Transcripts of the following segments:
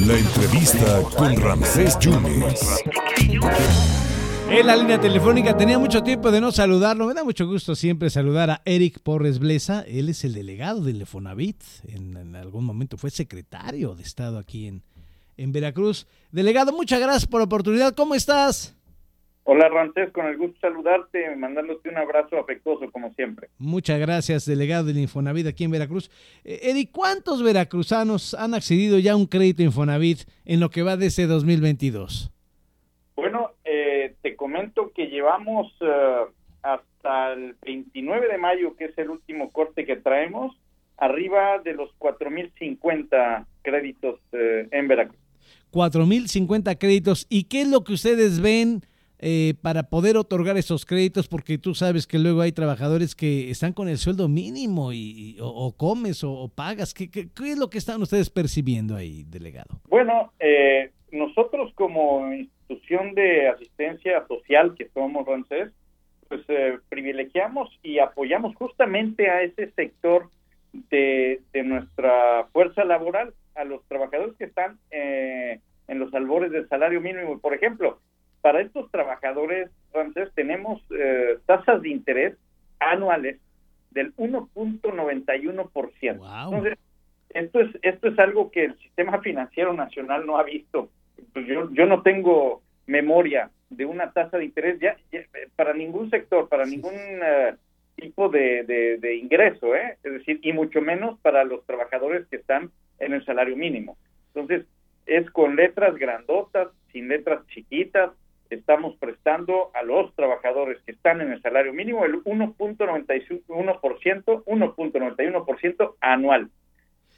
La entrevista con Ramsés Yunes. En la línea telefónica tenía mucho tiempo de no saludarlo. Me da mucho gusto siempre saludar a Eric Porres Blesa. Él es el delegado del Lefonavit. En, en algún momento fue secretario de Estado aquí en, en Veracruz. Delegado, muchas gracias por la oportunidad. ¿Cómo estás? Hola Ramsés, con el gusto de saludarte, mandándote un abrazo afectuoso como siempre. Muchas gracias, delegado del Infonavit aquí en Veracruz. Eh, Eric, ¿cuántos veracruzanos han accedido ya a un crédito Infonavit en lo que va de ese 2022? Bueno, eh, te comento que llevamos eh, hasta el 29 de mayo, que es el último corte que traemos, arriba de los 4.050 créditos eh, en Veracruz. 4.050 créditos. ¿Y qué es lo que ustedes ven eh, para poder otorgar esos créditos? Porque tú sabes que luego hay trabajadores que están con el sueldo mínimo y, o, comes o, pagas. ¿Qué, qué, es lo que están ustedes percibiendo ahí, delegado? Bueno, eh, nosotros como institución de asistencia social que somos, Ramsés, pues eh, privilegiamos y apoyamos justamente a ese sector de, de nuestra fuerza laboral, a los trabajadores que están eh, en los albores del salario mínimo. Por ejemplo, para estos trabajadores, Ramsés, tenemos eh, tasas de interés anuales del 1.91%. Wow. Entonces, esto es esto es algo que el sistema financiero nacional no ha visto. Pues yo yo no tengo memoria de una tasa de interés ya, ya, para ningún sector, para ningún eh, tipo de, de, de ingreso, ¿eh? es decir, y mucho menos para los trabajadores que están en el salario mínimo. Entonces, es con letras grandotas, sin letras chiquitas, estamos prestando a los trabajadores que están en el salario mínimo el 1.91%, 1.91% anual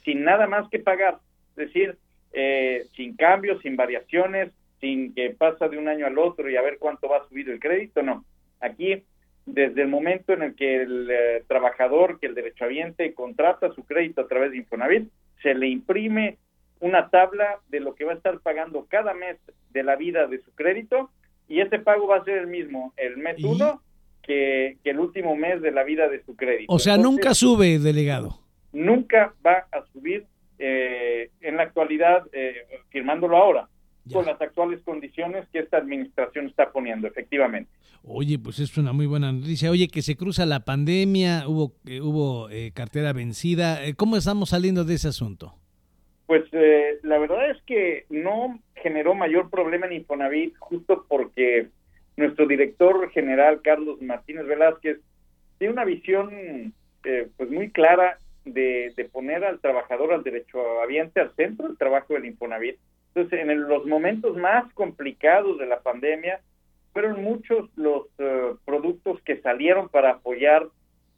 sin nada más que pagar, es decir, eh, sin cambios, sin variaciones, sin que pasa de un año al otro y a ver cuánto va a subir el crédito, no. Aquí, desde el momento en el que el eh, trabajador, que el derechohabiente contrata su crédito a través de Infonavit, se le imprime una tabla de lo que va a estar pagando cada mes de la vida de su crédito y ese pago va a ser el mismo el mes ¿Y? uno que, que el último mes de la vida de su crédito. O sea, Entonces, nunca sube, delegado. nunca va a subir eh, en la actualidad, eh, firmándolo ahora, Ya. con las actuales condiciones que esta administración está poniendo, efectivamente. Oye, pues es una muy buena noticia. Oye, que se cruza la pandemia, hubo, eh, hubo eh, cartera vencida. Eh, ¿Cómo estamos saliendo de ese asunto? Pues eh, la verdad es que no generó mayor problema en Infonavit, justo porque nuestro director general, Carlos Martínez Velázquez, tiene una visión eh, pues muy clara de, de poner al trabajador, al derechohabiente, al centro del trabajo del Infonavit. Entonces, en el- los momentos más complicados de la pandemia, fueron muchos los eh, productos que salieron para apoyar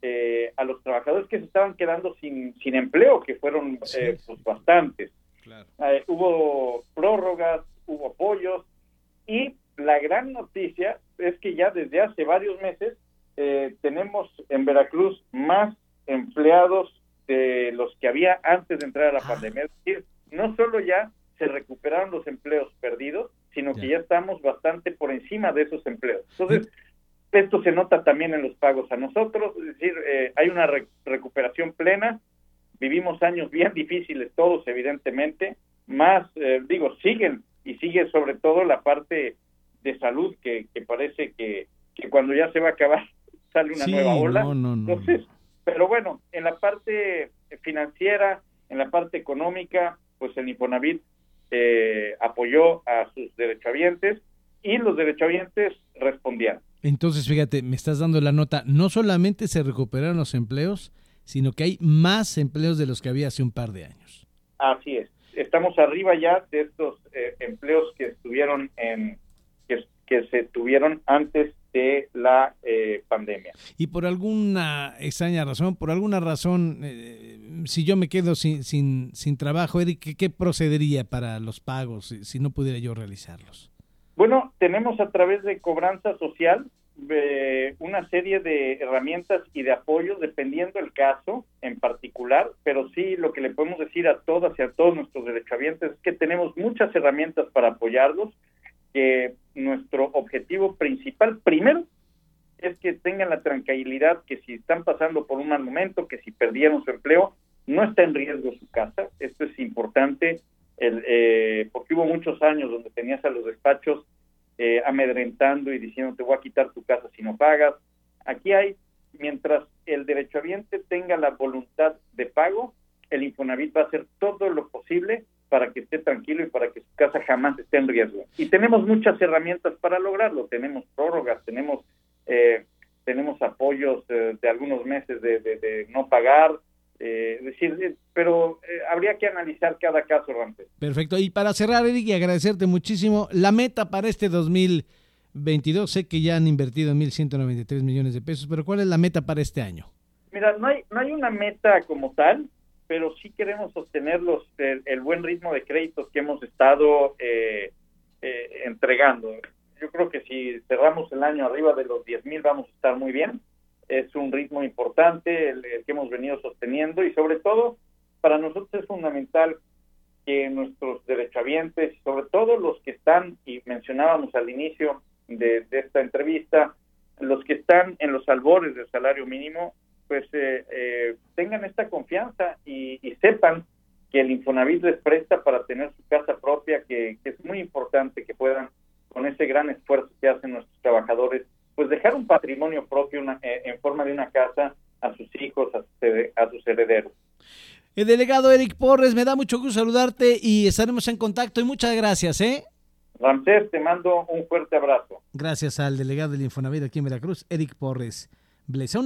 eh, a los trabajadores que se estaban quedando sin, sin empleo, que fueron Sí. eh, pues bastantes. Claro. Eh, hubo prórrogas, hubo apoyos y la gran noticia es que ya desde hace varios meses eh, tenemos en Veracruz más empleados de los que había antes de entrar a la Ah. pandemia. Es decir, no solo ya se recuperaron los empleos perdidos, sino que Ya. estamos bastante por encima de esos empleos. Entonces, esto se nota también en los pagos a nosotros, es decir, eh, hay una re- recuperación plena, vivimos años bien difíciles todos, evidentemente, más, eh, digo, siguen y sigue sobre todo la parte de salud que, que parece que, que cuando ya se va a acabar sale una Sí, nueva ola. no, no, no. Entonces, pero bueno, en la parte financiera, en la parte económica, pues el Infonavit eh, apoyó a sus derechohabientes y los derechohabientes respondieron. Entonces, fíjate, me estás dando la nota. No solamente se recuperaron los empleos, sino que hay más empleos de los que había hace un par de años. Así es. Estamos arriba ya de estos eh, empleos que estuvieron en que, que se tuvieron antes de la eh, pandemia. Y por alguna extraña razón, por alguna razón, eh, si yo me quedo sin, sin, sin trabajo, Eric, ¿qué, qué procedería para los pagos si, si no pudiera yo realizarlos? Bueno, tenemos a través de cobranza social eh, una serie de herramientas y de apoyos dependiendo el caso en particular, pero sí lo que le podemos decir a todas y a todos nuestros derechohabientes es que tenemos muchas herramientas para apoyarlos, que nuestro objetivo principal primero es que tengan la tranquilidad que si están pasando por un mal momento, que si perdieron su empleo, no está en riesgo su casa. Esto es importante el, porque hubo muchos años donde tenías a los despachos amedrentando y diciendo te voy a quitar tu casa si no pagas. Aquí hay, mientras el derechohabiente tenga la voluntad de pago, el Infonavit va a hacer todo lo posible para que esté tranquilo y para que su casa jamás esté en riesgo. Y tenemos muchas herramientas para lograrlo. Tenemos prórrogas, tenemos eh, tenemos apoyos eh, de algunos meses de, no pagar, eh, decir, pero eh, habría que analizar cada caso, Ramírez. Perfecto. Y para cerrar, Eric, y agradecerte muchísimo, la meta para este 2022, sé que ya han invertido 1.193 millones de pesos, pero ¿cuál es la meta para este año? Mira, no hay, no hay una meta como tal, pero sí queremos sostener los, el, buen ritmo de créditos que hemos estado eh, eh, entregando. Yo creo que si cerramos el año arriba de los 10 mil vamos a estar muy bien. Es un ritmo importante el, que hemos venido sosteniendo y sobre todo para nosotros es fundamental que nuestros derechohabientes, sobre todo los que están, y mencionábamos al inicio de, esta entrevista, los que están en los albores del salario mínimo, pues eh, eh, tengan esta confianza y, sepan que el Infonavit les presta para tener su casa propia, que, es muy importante que puedan, con ese gran esfuerzo que hacen nuestros trabajadores, pues dejar un patrimonio propio eh, en forma de una casa a sus hijos, a sus, herederos. El delegado Eric Porres, me da mucho gusto saludarte y estaremos en contacto y muchas gracias, ¿eh? Ramsés, te mando un fuerte abrazo. Gracias al delegado del Infonavit aquí en Veracruz, Eric Porres. Blesa.